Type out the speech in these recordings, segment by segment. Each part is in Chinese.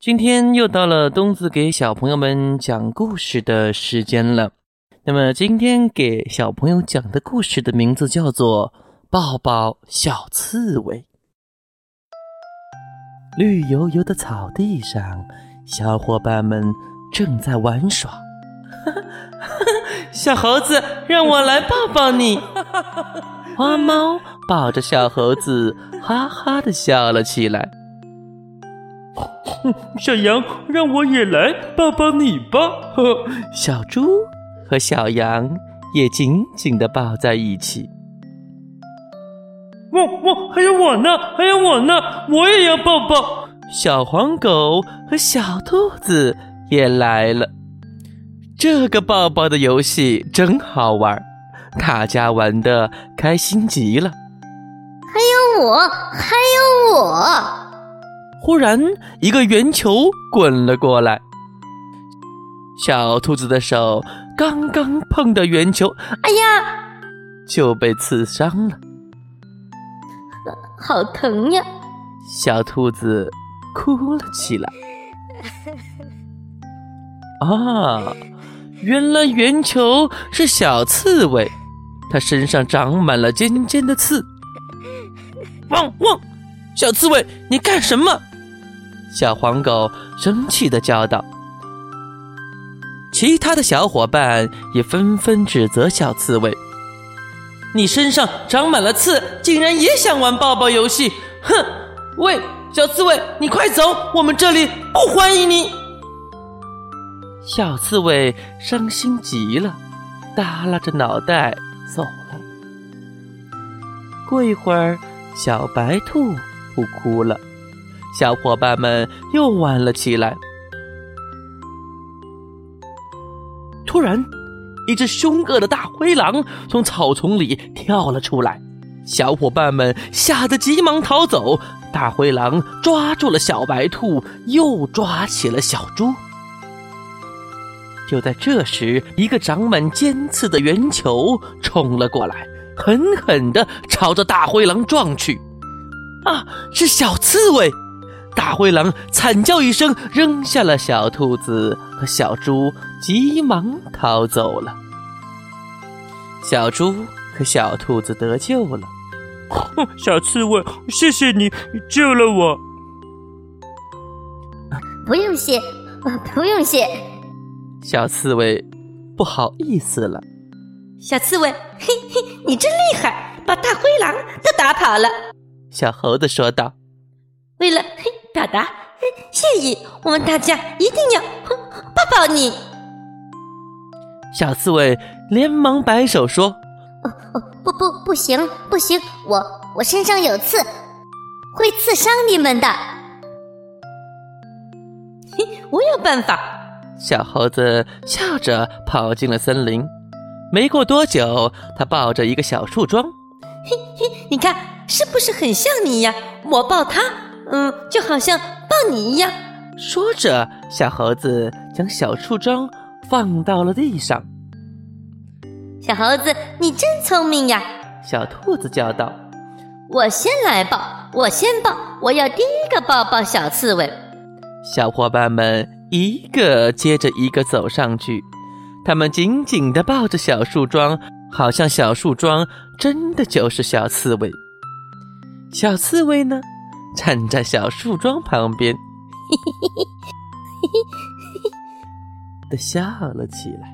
今天又到了东子给小朋友们讲故事的时间了。那么今天给小朋友讲的故事的名字叫做《抱抱小刺猬》。绿油油的草地上，小伙伴们正在玩耍。小猴子，让我来抱抱你。花猫抱着小猴子，哈哈的笑了起来。小羊，让我也来抱抱你吧。呵小猪和小羊也紧紧的抱在一起。我我还有我呢，还有我呢，我也要抱抱。小黄狗和小兔子也来了。这个抱抱的游戏真好玩，大家玩的开心极了。还有我，还有我。忽然，一个圆球滚了过来。小兔子的手刚刚碰到圆球，哎呀，就被刺伤了，好疼呀！小兔子哭了起来。啊，原来圆球是小刺猬，它身上长满了尖尖的刺。汪汪，小刺猬，你干什么？小黄狗生气的叫道：“其他的小伙伴也纷纷指责小刺猬：‘你身上长满了刺，竟然也想玩抱抱游戏！’哼！喂，小刺猬，你快走，我们这里不欢迎你！”小刺猬伤心极了，耷拉着脑袋走了。过一会儿，小白兔不哭了。小伙伴们又玩了起来。突然，一只凶恶的大灰狼从草丛里跳了出来，小伙伴们吓得急忙逃走。大灰狼抓住了小白兔，又抓起了小猪。就在这时，一个长满尖刺的圆球冲了过来，狠狠地朝着大灰狼撞去。啊，是小刺猬！大灰狼惨叫一声，扔下了小兔子和小猪，急忙逃走了。小猪和小兔子得救了。小刺猬，谢谢你救了我。不用谢，不用谢。小刺猬不好意思了。小刺猬，嘿嘿，你真厉害，把大灰狼都打跑了。小猴子说道。为了嘿。表达谢意，我们大家一定要抱抱你。小刺猬连忙摆手说：“哦哦，不不不行不行，我我身上有刺，会刺伤你们的。”嘿，我有办法。小猴子笑着跑进了森林。没过多久，他抱着一个小树桩。嘿嘿，你看是不是很像你呀？我抱它。嗯，就好像抱你一样。说着，小猴子将小树桩放到了地上。小猴子，你真聪明呀！小兔子叫道：“我先来抱，我先抱，我要第一个抱抱小刺猬。”小伙伴们一个接着一个走上去，他们紧紧地抱着小树桩，好像小树桩真的就是小刺猬。小刺猬呢？站在小树桩旁边，嘿嘿嘿嘿，嘿嘿嘿嘿，的笑了起来。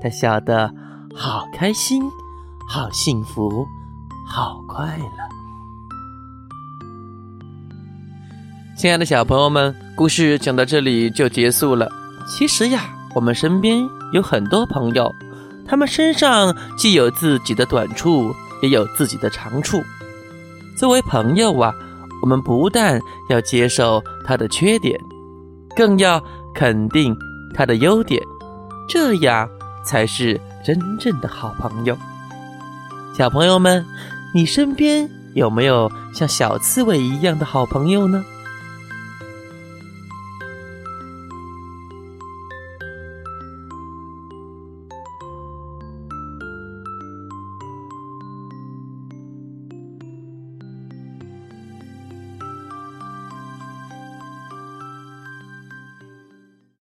他笑得好开心，好幸福，好快乐。亲爱的小朋友们，故事讲到这里就结束了。其实呀，我们身边有很多朋友，他们身上既有自己的短处，也有自己的长处。作为朋友啊。我们不但要接受他的缺点，更要肯定他的优点，这样才是真正的好朋友。小朋友们，你身边有没有像小刺猬一样的好朋友呢？